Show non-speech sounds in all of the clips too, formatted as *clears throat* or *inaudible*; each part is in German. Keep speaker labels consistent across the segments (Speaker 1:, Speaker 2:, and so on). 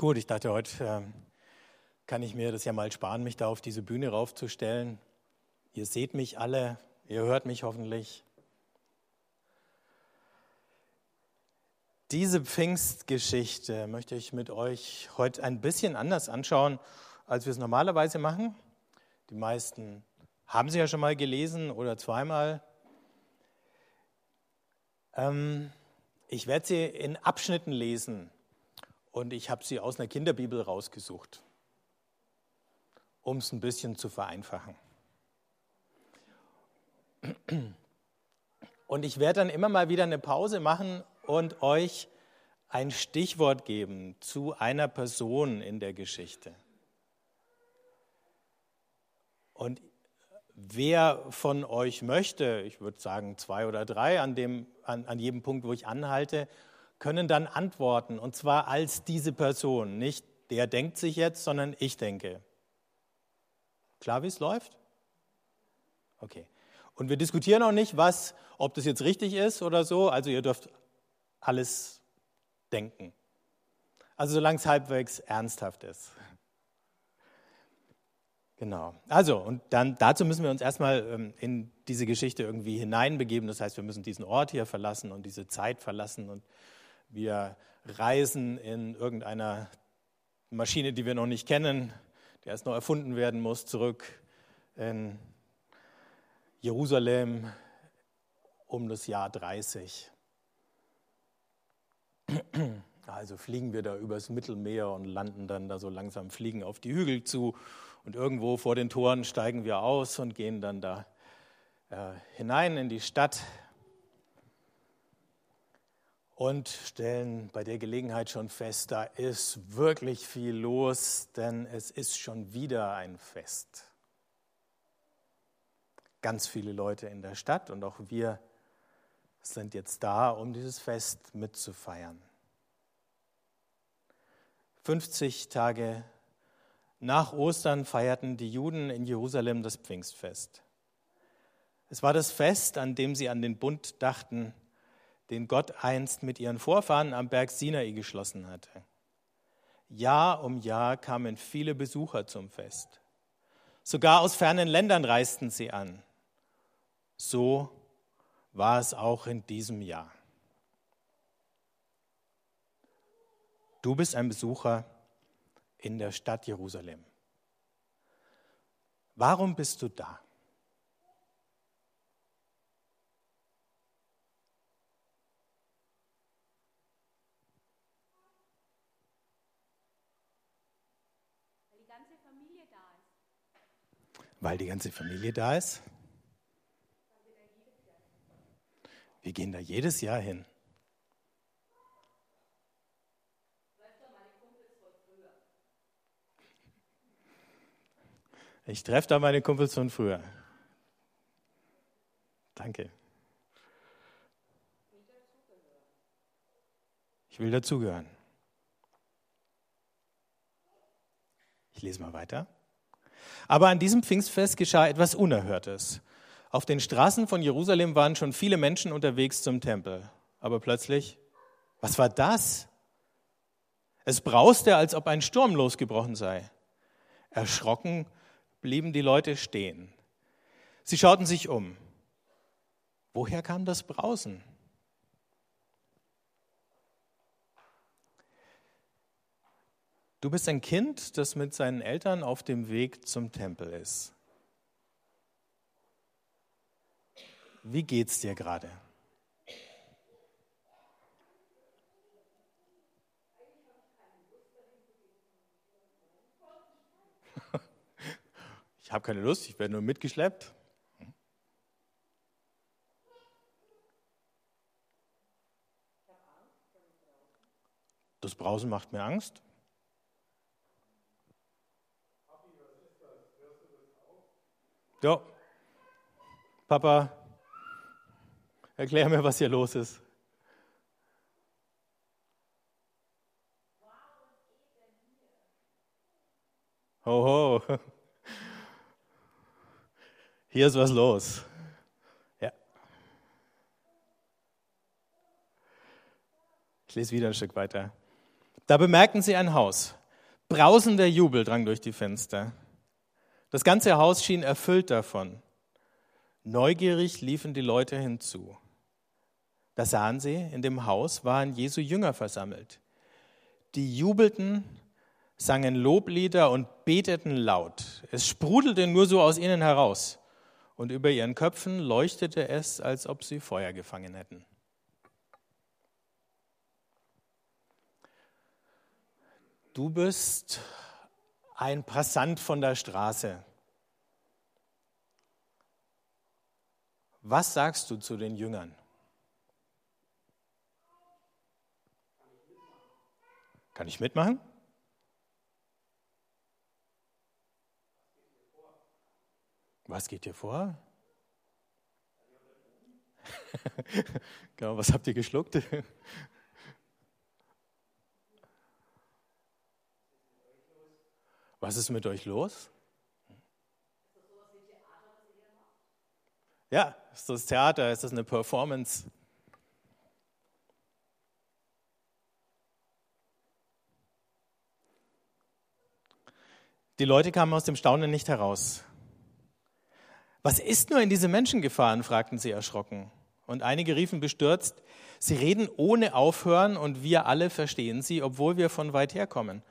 Speaker 1: Gut, ich dachte, heute äh, kann ich mir das ja mal sparen, mich da auf diese Bühne raufzustellen. Ihr seht mich alle, ihr hört mich hoffentlich. Diese Pfingstgeschichte möchte ich mit euch heute ein bisschen anders anschauen, als wir es normalerweise machen. Die meisten haben sie ja schon mal gelesen oder zweimal. Ähm, ich werde sie in Abschnitten lesen und ich habe sie aus einer Kinderbibel rausgesucht, um es ein bisschen zu vereinfachen. Und ich werde dann immer mal wieder eine Pause machen und euch ein Stichwort geben zu einer Person in der Geschichte. Und wer von euch möchte, ich würde sagen zwei oder drei an, dem, an, an jedem Punkt, wo ich anhalte, können dann antworten. Und zwar als diese Person. Nicht der denkt sich jetzt, sondern ich denke. Klar, wie es läuft? Okay. Und wir diskutieren auch nicht, was, ob das jetzt richtig ist oder so. Also ihr dürft alles denken. Also solange es halbwegs ernsthaft ist. Genau. Also, und dann dazu müssen wir uns erstmal ähm, in diese Geschichte irgendwie hineinbegeben. Das heißt, wir müssen diesen Ort hier verlassen und diese Zeit verlassen und wir reisen in irgendeiner Maschine, die wir noch nicht kennen, die erst noch erfunden werden muss, zurück in Jerusalem um das Jahr 30. Also fliegen wir da übers Mittelmeer und landen dann da so langsam, fliegen auf die Hügel zu und irgendwo vor den Toren steigen wir aus und gehen dann da äh, hinein in die Stadt und stellen bei der Gelegenheit schon fest, da ist wirklich viel los, denn es ist schon wieder ein Fest. Ganz viele Leute in der Stadt und auch wir sind jetzt da, um dieses Fest mitzufeiern. 50 Tage nach Ostern feierten die Juden in Jerusalem das Pfingstfest. Es war das Fest, an dem sie an den Bund dachten, den Gott einst mit ihren Vorfahren am Berg Sinai geschlossen hatte. Jahr um Jahr kamen viele Besucher zum Fest. Sogar aus fernen Ländern reisten sie an. So war es auch in diesem Jahr. Du bist ein Besucher in der Stadt Jerusalem. Warum bist du da?
Speaker 2: Weil die ganze Familie da ist.
Speaker 1: Weil die ganze Familie da ist? Wir gehen da jedes Jahr hin. Ich treffe da meine Kumpels von früher. Danke. Ich will dazugehören. Ich lese mal weiter. Aber an diesem Pfingstfest geschah etwas Unerhörtes. Auf den Straßen von Jerusalem waren schon viele Menschen unterwegs zum Tempel. Aber plötzlich, was war das? Es brauste, als ob ein Sturm losgebrochen sei. Erschrocken blieben die Leute stehen. Sie schauten sich um. Woher kam das Brausen? Du bist ein Kind, das mit seinen Eltern auf dem Weg zum Tempel ist. Wie geht's dir gerade? *laughs* Ich habe keine Lust, ich werde nur mitgeschleppt. Das Brausen macht mir Angst. Ja. Papa, erklär mir, was hier los ist. Ho, ho. *laughs* Hier ist was los. Ja. Ich lese wieder ein Stück weiter. Da bemerkten sie ein Haus. Brausender Jubel drang durch die Fenster. Das ganze Haus schien erfüllt davon. Neugierig liefen die Leute hinzu. Da sahen sie, in dem Haus waren Jesu Jünger versammelt. Die jubelten, sangen Loblieder und beteten laut. Es sprudelte nur so aus ihnen heraus. Und über ihren Köpfen leuchtete es, als ob sie Feuer gefangen hätten. Du bist ein Passant von der Straße. Was sagst du zu den Jüngern? Kann ich mitmachen? Was geht dir vor? *laughs* genau, was habt ihr geschluckt? Was ist mit euch los? Ja, ist das Theater, ist das eine Performance? Die Leute kamen aus dem Staunen nicht heraus. Was ist nur in diese Menschen gefahren? fragten sie erschrocken. Und einige riefen bestürzt, sie reden ohne Aufhören und wir alle verstehen sie, obwohl wir von weit her kommen.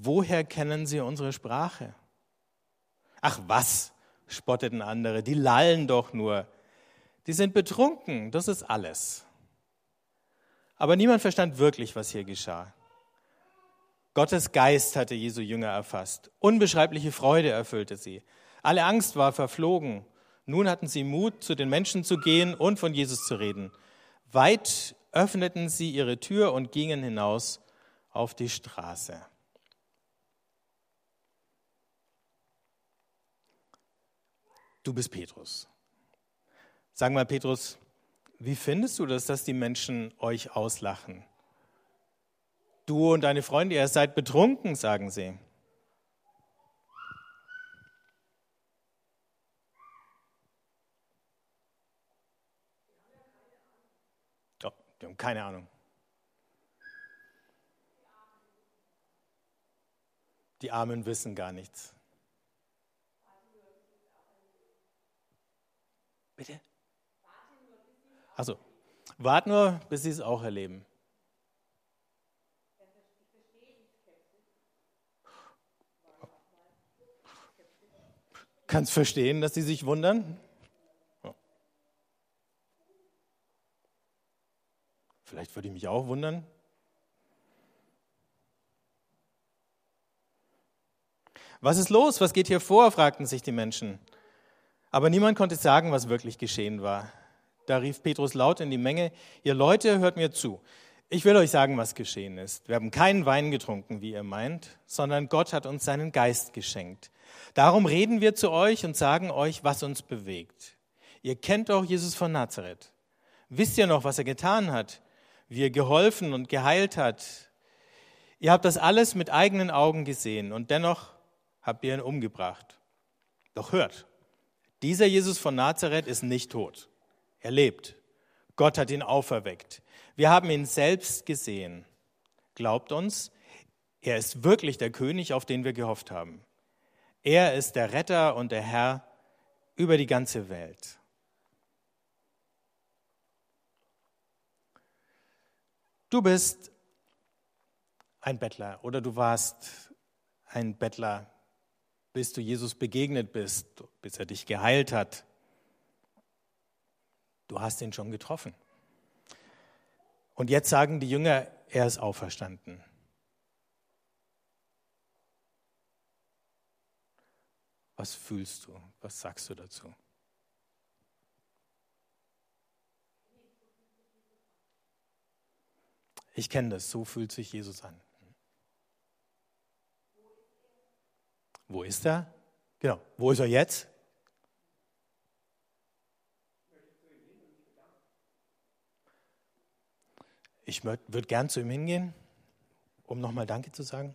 Speaker 1: Woher kennen sie unsere Sprache? Ach was, spotteten andere, die lallen doch nur. Die sind betrunken, das ist alles. Aber niemand verstand wirklich, was hier geschah. Gottes Geist hatte Jesu Jünger erfasst. Unbeschreibliche Freude erfüllte sie. Alle Angst war verflogen. Nun hatten sie Mut, zu den Menschen zu gehen und von Jesus zu reden. Weit öffneten sie ihre Tür und gingen hinaus auf die Straße. Du bist Petrus. Sag mal, Petrus, wie findest du das, dass die Menschen euch auslachen? Du und deine Freunde, ihr seid betrunken, sagen sie. Oh, die haben keine Ahnung. Die Armen wissen gar nichts. Bitte? Also, wart nur, bis sie es auch erleben. Kannst verstehen, dass sie sich wundern? Vielleicht würde ich mich auch wundern. Was ist los? Was geht hier vor? fragten sich die Menschen. Aber niemand konnte sagen, was wirklich geschehen war. Da rief Petrus laut in die Menge, ihr Leute, hört mir zu. Ich will euch sagen, was geschehen ist. Wir haben keinen Wein getrunken, wie ihr meint, sondern Gott hat uns seinen Geist geschenkt. Darum reden wir zu euch und sagen euch, was uns bewegt. Ihr kennt doch Jesus von Nazareth. Wisst ihr noch, was er getan hat? Wie er geholfen und geheilt hat? Ihr habt das alles mit eigenen Augen gesehen und dennoch habt ihr ihn umgebracht. Doch hört, dieser Jesus von Nazareth ist nicht tot. Er lebt. Gott hat ihn auferweckt. Wir haben ihn selbst gesehen. Glaubt uns, er ist wirklich der König, auf den wir gehofft haben. Er ist der Retter und der Herr über die ganze Welt. Du bist ein Bettler oder du warst ein Bettler, bis du Jesus begegnet bist, bis er dich geheilt hat. Du hast ihn schon getroffen. Und jetzt sagen die Jünger, er ist auferstanden. Was fühlst du? Was sagst du dazu? Ich kenne das, so fühlt sich Jesus an. Wo ist er? Genau, wo ist er jetzt? Ich würde gern zu ihm hingehen, um nochmal Danke zu sagen.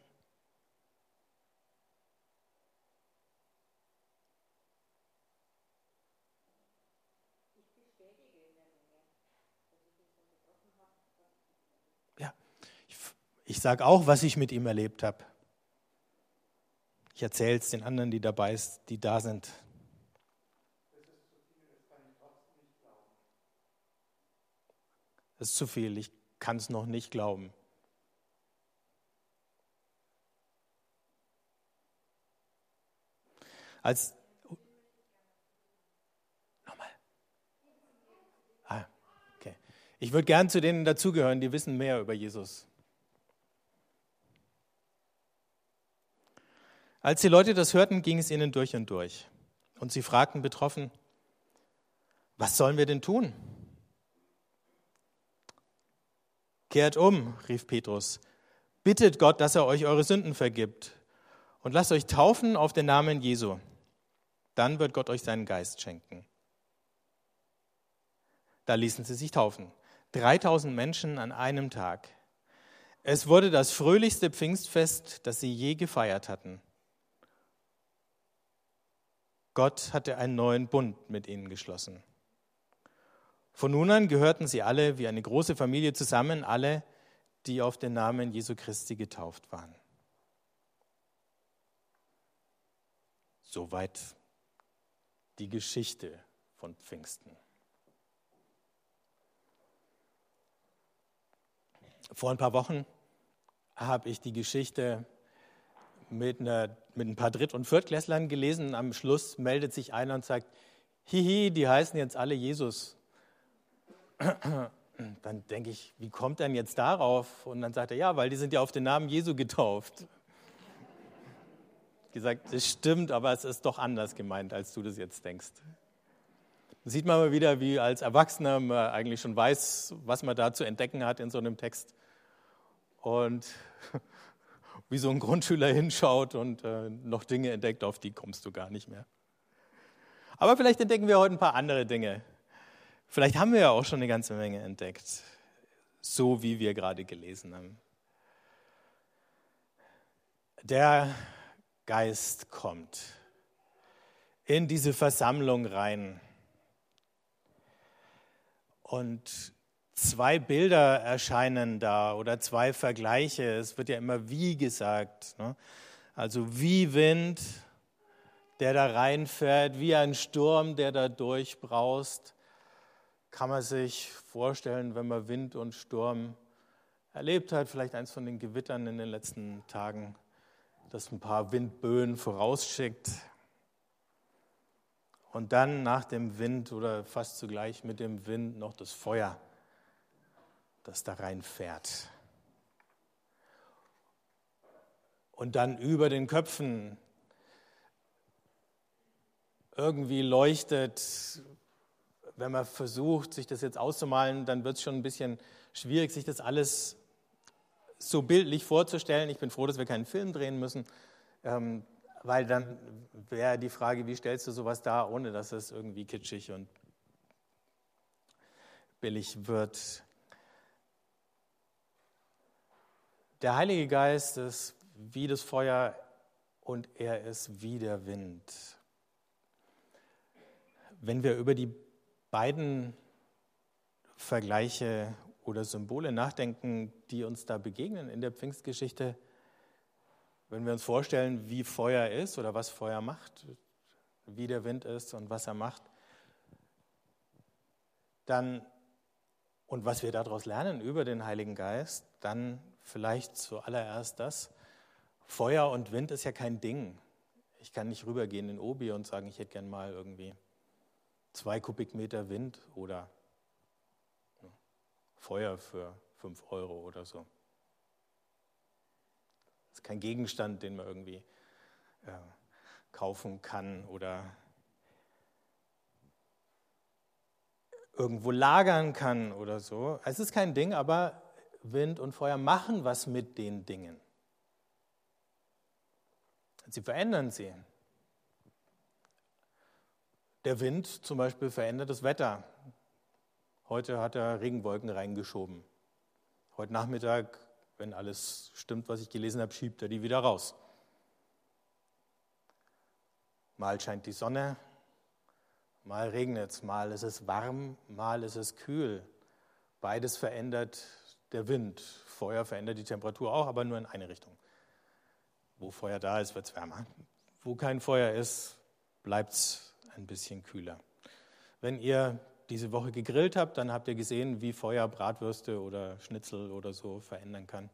Speaker 1: Ich sage auch, was ich mit ihm erlebt habe. Ich erzähle es den anderen, die dabei sind, die da sind. Das ist zu viel, ich kann es noch nicht glauben. Als nochmal. Ah, okay. Ich würde gern zu denen dazugehören, die wissen mehr über Jesus. Als die Leute das hörten, ging es ihnen durch und durch. Und sie fragten betroffen, was sollen wir denn tun? Kehrt um, rief Petrus. Bittet Gott, dass er euch eure Sünden vergibt. Und lasst euch taufen auf den Namen Jesu. Dann wird Gott euch seinen Geist schenken. Da ließen sie sich taufen. 3000 Menschen an einem Tag. Es wurde das fröhlichste Pfingstfest, das sie je gefeiert hatten. Gott hatte einen neuen Bund mit ihnen geschlossen. Von nun an gehörten sie alle wie eine große Familie zusammen, alle, die auf den Namen Jesu Christi getauft waren. Soweit die Geschichte von Pfingsten. Vor ein paar Wochen habe ich die Geschichte mit, einer, mit ein paar Dritt- und Viertklässlern gelesen. Am Schluss meldet sich einer und sagt, hihi, die heißen jetzt alle Jesus. *clears throat* Dann denke ich, wie kommt er denn jetzt darauf? Und dann sagt er, ja, weil die sind ja auf den Namen Jesu getauft. *laughs* gesagt, das stimmt, aber es ist doch anders gemeint, als du das jetzt denkst. Da sieht man mal wieder, wie als Erwachsener man eigentlich schon weiß, was man da zu entdecken hat in so einem Text. Und *laughs* wie so ein Grundschüler hinschaut und äh, noch Dinge entdeckt, auf die kommst du gar nicht mehr. Aber vielleicht entdecken wir heute ein paar andere Dinge. Vielleicht haben wir ja auch schon eine ganze Menge entdeckt, so wie wir gerade gelesen haben. Der Geist kommt in diese Versammlung rein. Und zwei Bilder erscheinen da oder zwei Vergleiche. Es wird ja immer wie gesagt. Ne? Also wie Wind, der da reinfährt, wie ein Sturm, der da durchbraust. Kann man sich vorstellen, wenn man Wind und Sturm erlebt hat, vielleicht eins von den Gewittern in den letzten Tagen, das ein paar Windböen vorausschickt. Und dann nach dem Wind oder fast zugleich mit dem Wind noch das Feuer das da reinfährt. Und dann über den Köpfen irgendwie leuchtet, wenn man versucht, sich das jetzt auszumalen, dann wird es schon ein bisschen schwierig, sich das alles so bildlich vorzustellen. Ich bin froh, dass wir keinen Film drehen müssen, ähm, weil dann wäre die Frage, wie stellst du sowas dar, ohne dass es irgendwie kitschig und billig wird. Der Heilige Geist ist wie das Feuer und er ist wie der Wind. Wenn wir über die beiden Vergleiche oder Symbole nachdenken, die uns da begegnen in der Pfingstgeschichte, wenn wir uns vorstellen, wie Feuer ist oder was Feuer macht, wie der Wind ist und was er macht, dann und was wir daraus lernen über den Heiligen Geist, dann vielleicht zuallererst das, Feuer und Wind ist ja kein Ding. Ich kann nicht rübergehen in Obi und sagen, ich hätte gern mal irgendwie zwei Kubikmeter Wind oder ne, Feuer für fünf Euro oder so. Das ist kein Gegenstand, den man irgendwie äh, kaufen kann oder irgendwo lagern kann oder so. Es ist kein Ding, aber Wind und Feuer machen was mit den Dingen. Sie verändern sie. Der Wind zum Beispiel verändert das Wetter. Heute hat er Regenwolken reingeschoben. Heute Nachmittag, wenn alles stimmt, was ich gelesen habe, schiebt er die wieder raus. Mal scheint die Sonne, mal regnet es, mal ist es warm, mal ist es kühl. Beides verändert der Wind. Feuer verändert die Temperatur auch, aber nur in eine Richtung. Wo Feuer da ist, wird es wärmer. Wo kein Feuer ist, bleibt es ein bisschen kühler. Wenn ihr diese Woche gegrillt habt, dann habt ihr gesehen, wie Feuer Bratwürste oder Schnitzel oder so verändern kann.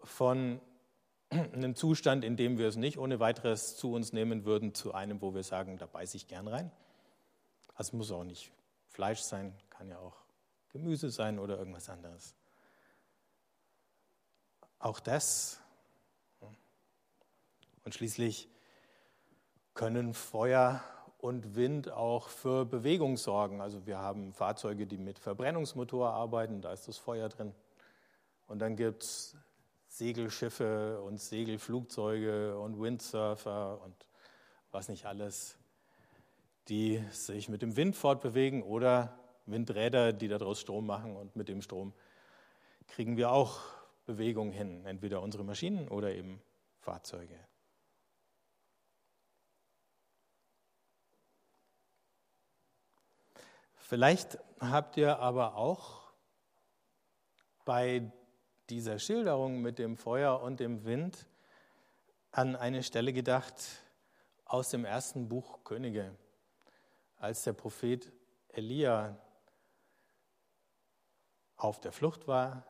Speaker 1: Von *clears throat* einem Zustand, in dem wir es nicht ohne weiteres zu uns nehmen würden, zu einem, wo wir sagen, da beiße ich gern rein. Also muss auch nicht Fleisch sein, kann ja auch Gemüse sein oder irgendwas anderes. Auch das. Und schließlich können Feuer und Wind auch für Bewegung sorgen. Also wir haben Fahrzeuge, die mit Verbrennungsmotor arbeiten, da ist das Feuer drin. Und dann gibt es Segelschiffe und Segelflugzeuge und Windsurfer und was nicht alles, die sich mit dem Wind fortbewegen oder Windräder, die daraus Strom machen und mit dem Strom kriegen wir auch Bewegung hin, entweder unsere Maschinen oder eben Fahrzeuge. Vielleicht habt ihr aber auch bei dieser Schilderung mit dem Feuer und dem Wind an eine Stelle gedacht aus dem ersten Buch Könige, als der Prophet Elia auf der Flucht war,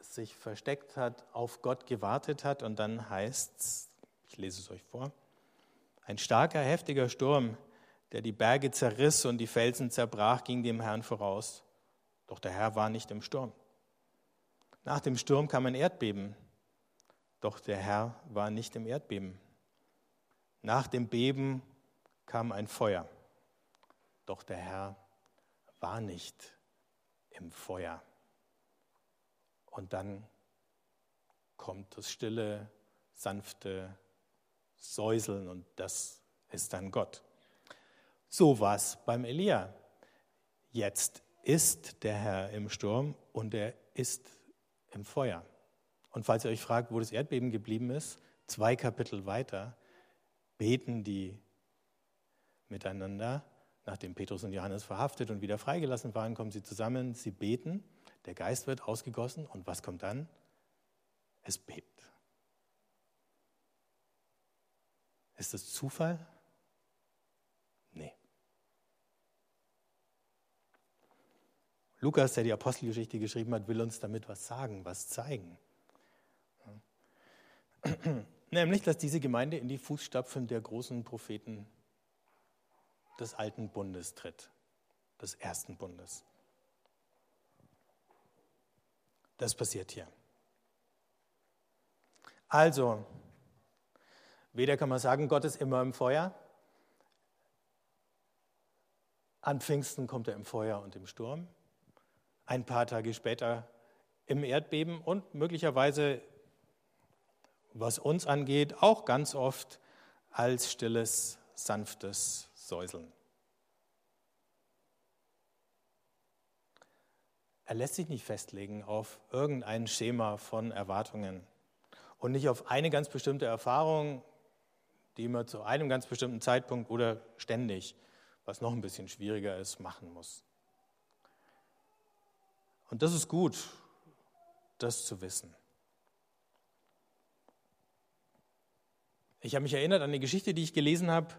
Speaker 1: sich versteckt hat, auf Gott gewartet hat und dann heißt es, ich lese es euch vor, ein starker, heftiger Sturm der die Berge zerriss und die Felsen zerbrach, ging dem Herrn voraus. Doch der Herr war nicht im Sturm. Nach dem Sturm kam ein Erdbeben, doch der Herr war nicht im Erdbeben. Nach dem Beben kam ein Feuer, doch der Herr war nicht im Feuer. Und dann kommt das stille, sanfte Säuseln und das ist dann Gott. So war es beim Elia. Jetzt ist der Herr im Sturm und er ist im Feuer. Und falls ihr euch fragt, wo das Erdbeben geblieben ist, zwei Kapitel weiter beten die miteinander. Nachdem Petrus und Johannes verhaftet und wieder freigelassen waren, kommen sie zusammen, sie beten, der Geist wird ausgegossen und was kommt dann? Es bebt. Ist das Zufall? Lukas, der die Apostelgeschichte geschrieben hat, will uns damit was sagen, was zeigen. *clears throat* Nämlich, dass diese Gemeinde in die Fußstapfen der großen Propheten des alten Bundes tritt, des ersten Bundes. Das passiert hier. Also, weder kann man sagen, Gott ist immer im Feuer. An Pfingsten kommt er im Feuer und im Sturm ein paar Tage später im Erdbeben und möglicherweise, was uns angeht, auch ganz oft als stilles, sanftes Säuseln. Er lässt sich nicht festlegen auf irgendein Schema von Erwartungen und nicht auf eine ganz bestimmte Erfahrung, die man zu einem ganz bestimmten Zeitpunkt oder ständig, was noch ein bisschen schwieriger ist, machen muss. Und das ist gut, das zu wissen. Ich habe mich erinnert an eine Geschichte, die ich gelesen habe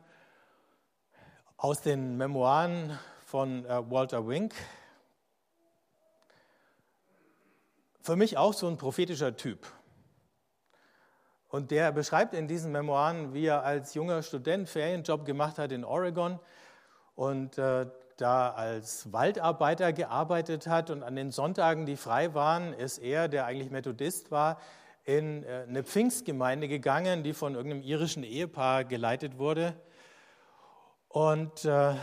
Speaker 1: aus den Memoiren von äh, Walter Wink. Für mich auch so ein prophetischer Typ. Und der beschreibt in diesen Memoiren, wie er als junger Student Ferienjob gemacht hat in Oregon und äh, da als Waldarbeiter gearbeitet hat und an den Sonntagen, die frei waren, ist er, der eigentlich Methodist war, in äh, eine Pfingstgemeinde gegangen, die von irgendeinem irischen Ehepaar geleitet wurde. Und äh,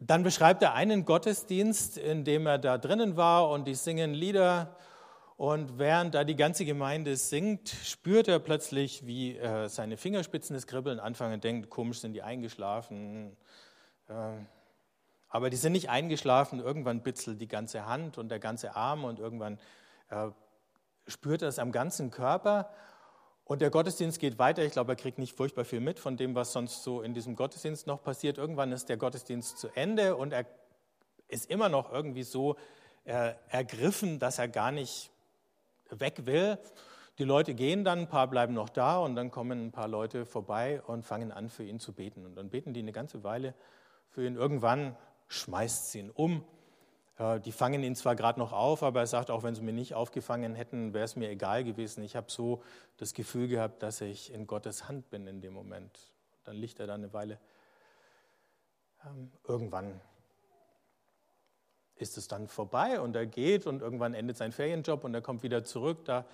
Speaker 1: dann beschreibt er einen Gottesdienst, in dem er da drinnen war und die singen Lieder. Und während da die ganze Gemeinde singt, spürt er plötzlich, wie äh, seine Fingerspitzen das Kribbeln anfangen und denkt, komisch sind die eingeschlafen. Ähm, aber die sind nicht eingeschlafen, irgendwann bitzelt die ganze Hand und der ganze Arm und irgendwann äh, spürt er es am ganzen Körper. Und der Gottesdienst geht weiter. Ich glaube, er kriegt nicht furchtbar viel mit von dem, was sonst so in diesem Gottesdienst noch passiert. Irgendwann ist der Gottesdienst zu Ende und er ist immer noch irgendwie so er, ergriffen, dass er gar nicht weg will. Die Leute gehen dann, ein paar bleiben noch da und dann kommen ein paar Leute vorbei und fangen an, für ihn zu beten. Und dann beten die eine ganze Weile für ihn. Irgendwann schmeißt sie ihn um. Die fangen ihn zwar gerade noch auf, aber er sagt, auch wenn sie mich nicht aufgefangen hätten, wäre es mir egal gewesen. Ich habe so das Gefühl gehabt, dass ich in Gottes Hand bin in dem Moment. Dann liegt er da eine Weile. Ähm, irgendwann ist es dann vorbei und er geht und irgendwann endet sein Ferienjob und er kommt wieder zurück da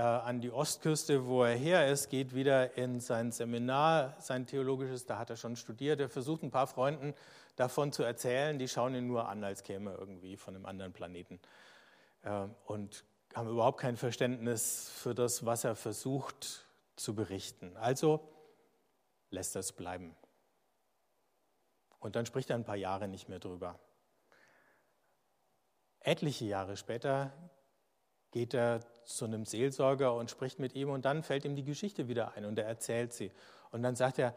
Speaker 1: an die Ostküste, wo er her ist, geht wieder in sein Seminar, sein theologisches, da hat er schon studiert. Er versucht ein paar Freunden davon zu erzählen, die schauen ihn nur an, als käme er irgendwie von einem anderen Planeten äh, und haben überhaupt kein Verständnis für das, was er versucht zu berichten. Also lässt er es bleiben. Und dann spricht er ein paar Jahre nicht mehr drüber. Etliche Jahre später geht er zu einem Seelsorger und spricht mit ihm und dann fällt ihm die Geschichte wieder ein und er erzählt sie. Und dann sagt er,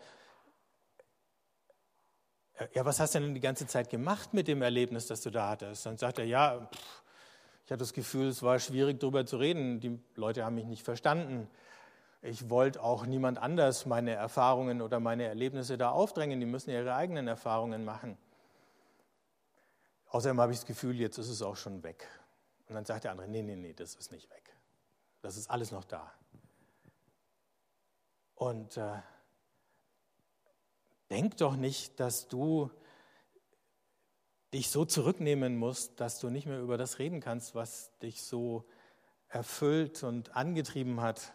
Speaker 1: ja, was hast du denn die ganze Zeit gemacht mit dem Erlebnis, das du da hattest? Dann sagt er, ja, ich hatte das Gefühl, es war schwierig darüber zu reden. Die Leute haben mich nicht verstanden. Ich wollte auch niemand anders meine Erfahrungen oder meine Erlebnisse da aufdrängen. Die müssen ihre eigenen Erfahrungen machen. Außerdem habe ich das Gefühl, jetzt ist es auch schon weg. Und dann sagt der andere, nee, nee, nee, das ist nicht weg. Das ist alles noch da. Und äh, denk doch nicht, dass du dich so zurücknehmen musst, dass du nicht mehr über das reden kannst, was dich so erfüllt und angetrieben hat.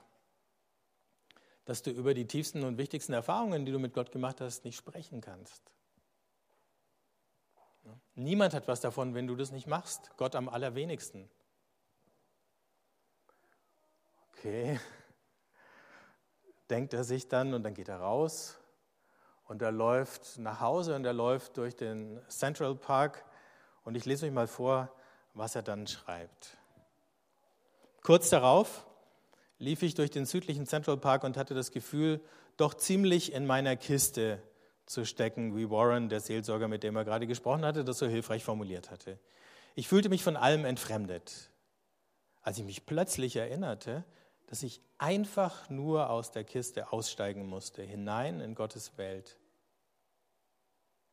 Speaker 1: Dass du über die tiefsten und wichtigsten Erfahrungen, die du mit Gott gemacht hast, nicht sprechen kannst. Niemand hat was davon, wenn du das nicht machst. Gott am allerwenigsten. Okay. Denkt er sich dann und dann geht er raus und er läuft nach Hause und er läuft durch den Central Park und ich lese euch mal vor, was er dann schreibt. Kurz darauf lief ich durch den südlichen Central Park und hatte das Gefühl, doch ziemlich in meiner Kiste zu stecken, wie Warren, der Seelsorger, mit dem er gerade gesprochen hatte, das so hilfreich formuliert hatte. Ich fühlte mich von allem entfremdet, als ich mich plötzlich erinnerte, dass ich einfach nur aus der Kiste aussteigen musste, hinein in Gottes Welt.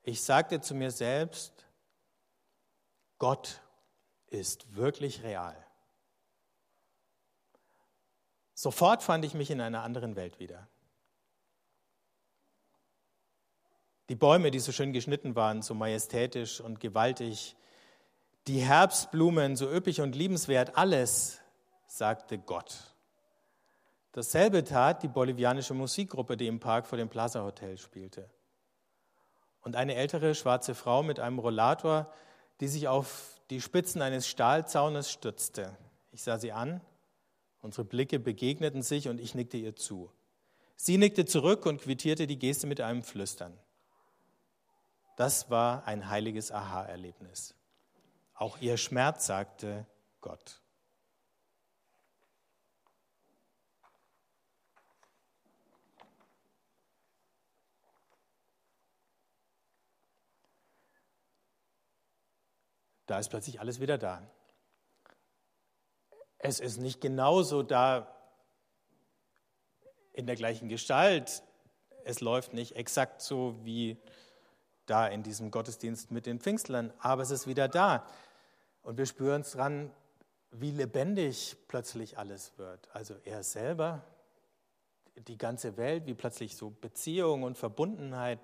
Speaker 1: Ich sagte zu mir selbst, Gott ist wirklich real. Sofort fand ich mich in einer anderen Welt wieder. Die Bäume, die so schön geschnitten waren, so majestätisch und gewaltig, die Herbstblumen, so üppig und liebenswert, alles sagte Gott. Dasselbe tat die bolivianische Musikgruppe, die im Park vor dem Plaza Hotel spielte. Und eine ältere schwarze Frau mit einem Rollator, die sich auf die Spitzen eines Stahlzaunes stützte. Ich sah sie an, unsere Blicke begegneten sich und ich nickte ihr zu. Sie nickte zurück und quittierte die Geste mit einem Flüstern. Das war ein heiliges Aha-Erlebnis. Auch ihr Schmerz sagte Gott. Da ist plötzlich alles wieder da. Es ist nicht genauso da in der gleichen Gestalt. Es läuft nicht exakt so wie da in diesem Gottesdienst mit den Pfingstlern, aber es ist wieder da. Und wir spüren es dran, wie lebendig plötzlich alles wird. Also er selber, die ganze Welt, wie plötzlich so Beziehung und Verbundenheit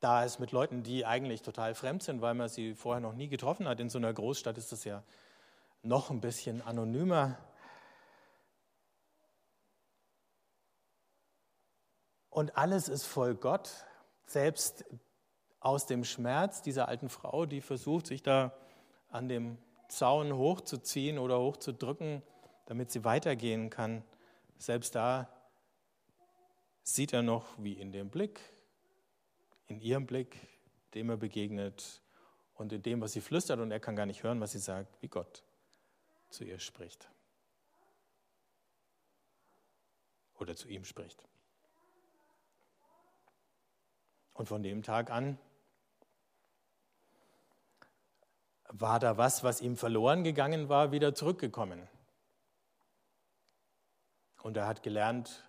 Speaker 1: da ist mit Leuten, die eigentlich total fremd sind, weil man sie vorher noch nie getroffen hat. In so einer Großstadt ist das ja noch ein bisschen anonymer. Und alles ist voll Gott. Selbst aus dem Schmerz dieser alten Frau, die versucht, sich da an dem Zaun hochzuziehen oder hochzudrücken, damit sie weitergehen kann. Selbst da sieht er noch, wie in dem Blick, in ihrem Blick, dem er begegnet und in dem, was sie flüstert, und er kann gar nicht hören, was sie sagt, wie Gott zu ihr spricht. Oder zu ihm spricht. Und von dem Tag an war da was, was ihm verloren gegangen war, wieder zurückgekommen. Und er hat gelernt,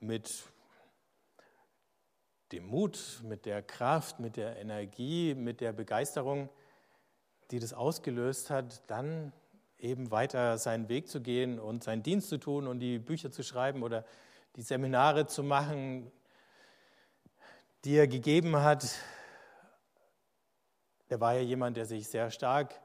Speaker 1: mit dem Mut, mit der Kraft, mit der Energie, mit der Begeisterung, die das ausgelöst hat, dann eben weiter seinen Weg zu gehen und seinen Dienst zu tun und die Bücher zu schreiben oder die Seminare zu machen, die er gegeben hat. Er war ja jemand, der sich sehr stark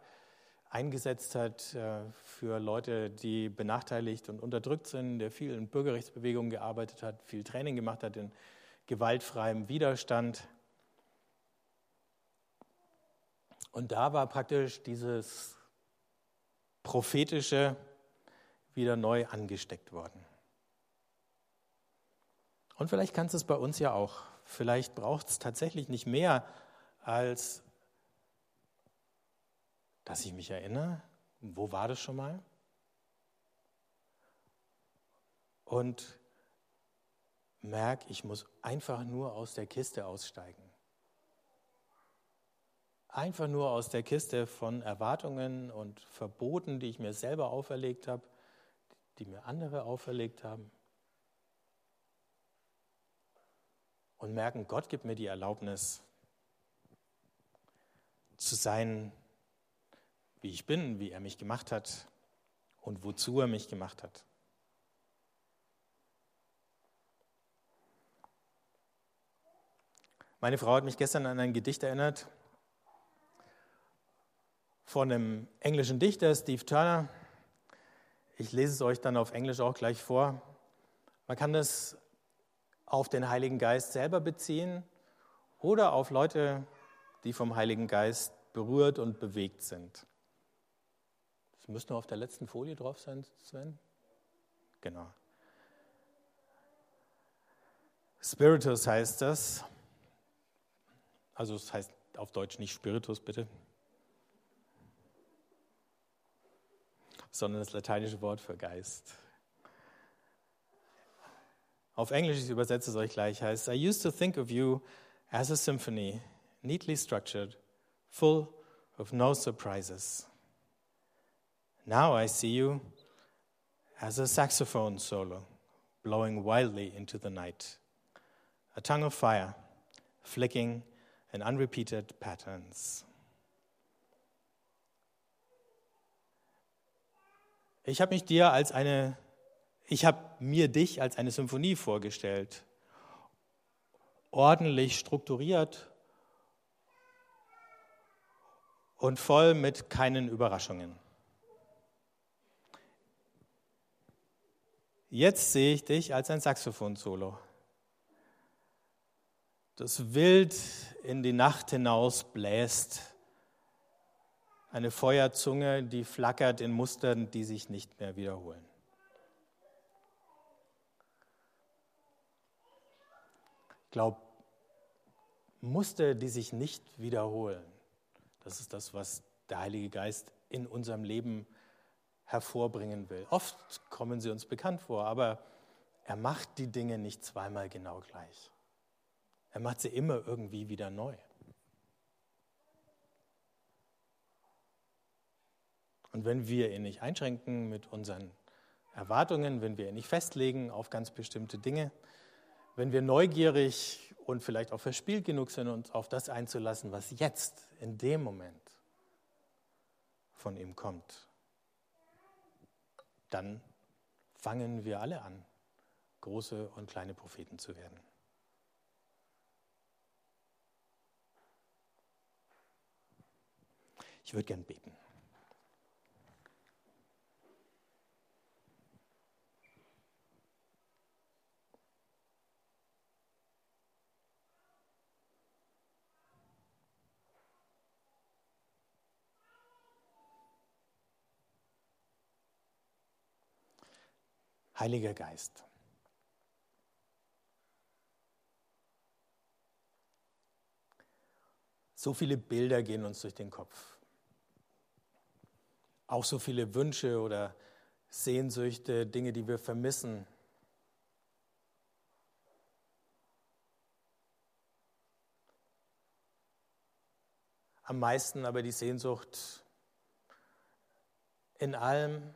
Speaker 1: eingesetzt hat äh, für Leute, die benachteiligt und unterdrückt sind, der viel in Bürgerrechtsbewegungen gearbeitet hat, viel Training gemacht hat in gewaltfreiem Widerstand. Und da war praktisch dieses prophetische wieder neu angesteckt worden. Und vielleicht kannst du es bei uns ja auch. Vielleicht braucht es tatsächlich nicht mehr, als dass ich mich erinnere, wo war das schon mal? Und merke, ich muss einfach nur aus der Kiste aussteigen. Einfach nur aus der Kiste von Erwartungen und Verboten, die ich mir selber auferlegt habe, die mir andere auferlegt haben. Und merken, Gott gibt mir die Erlaubnis zu sein, wie ich bin, wie er mich gemacht hat und wozu er mich gemacht hat. Meine Frau hat mich gestern an ein Gedicht erinnert von einem englischen Dichter, Steve Turner. Ich lese es euch dann auf Englisch auch gleich vor. Man kann das auf den Heiligen Geist selber beziehen oder auf Leute, die vom Heiligen Geist berührt und bewegt sind. Das müsste nur auf der letzten Folie drauf sein, Sven. Genau. Spiritus heißt das. Also es heißt auf Deutsch nicht Spiritus, bitte. Sondern das lateinische Wort für Geist. Auf Englisch, ich übersetze es euch gleich, heißt, I used to think of you as a symphony, neatly structured, full of no surprises. Now I see you as a saxophone solo, blowing wildly into the night, a tongue of fire, flicking in unrepeated patterns. Ich habe mich dir als eine, ich habe mir dich als eine Symphonie vorgestellt, ordentlich strukturiert und voll mit keinen Überraschungen. Jetzt sehe ich dich als ein Saxophon-Solo, das wild in die Nacht hinaus bläst. Eine Feuerzunge, die flackert in Mustern, die sich nicht mehr wiederholen. Ich glaube, Muster, die sich nicht wiederholen, das ist das, was der Heilige Geist in unserem Leben hervorbringen will. Oft kommen sie uns bekannt vor, aber er macht die Dinge nicht zweimal genau gleich. Er macht sie immer irgendwie wieder neu. Und wenn wir ihn nicht einschränken mit unseren Erwartungen, wenn wir ihn nicht festlegen auf ganz bestimmte Dinge, wenn wir neugierig und vielleicht auch verspielt genug sind, uns auf das einzulassen, was jetzt in dem Moment von ihm kommt, dann fangen wir alle an, große und kleine Propheten zu werden. Ich würde gern beten. Heiliger Geist. So viele Bilder gehen uns durch den Kopf. Auch so viele Wünsche oder Sehnsüchte, Dinge, die wir vermissen. am meisten aber die Sehnsucht in allem,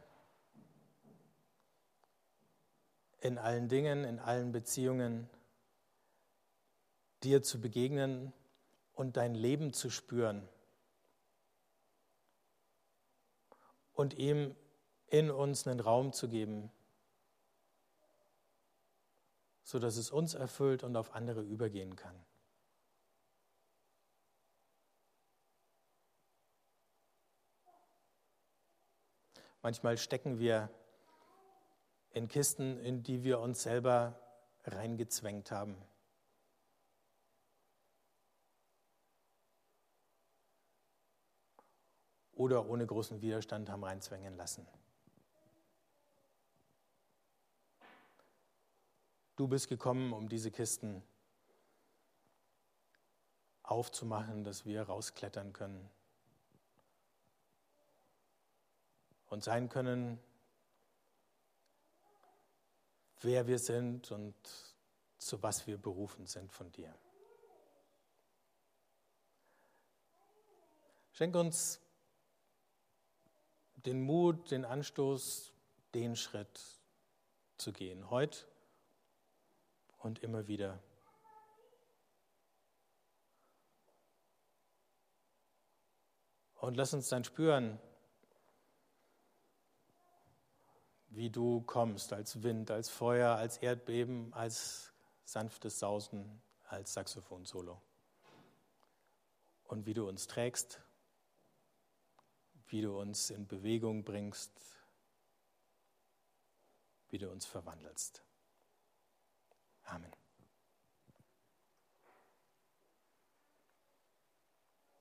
Speaker 1: in allen Dingen, in allen Beziehungen, dir zu begegnen und dein Leben zu spüren und ihm in uns einen Raum zu geben, sodass es uns erfüllt und auf andere übergehen kann. Manchmal stecken wir in Kisten, in die wir uns selber reingezwängt haben. Oder ohne großen Widerstand haben reinzwängen lassen. Du bist gekommen, um diese Kisten aufzumachen, dass wir rausklettern können und sein können, wer wir sind und zu was wir berufen sind von dir. Schenk uns den Mut, den Anstoß, den Schritt zu gehen, heute und immer wieder. Und lass uns dann spüren, wie du kommst, als Wind, als Feuer, als Erdbeben, als sanftes Sausen, als Saxophon-Solo. Und wie du uns trägst, wie du uns in Bewegung bringst, wie du uns verwandelst. Amen.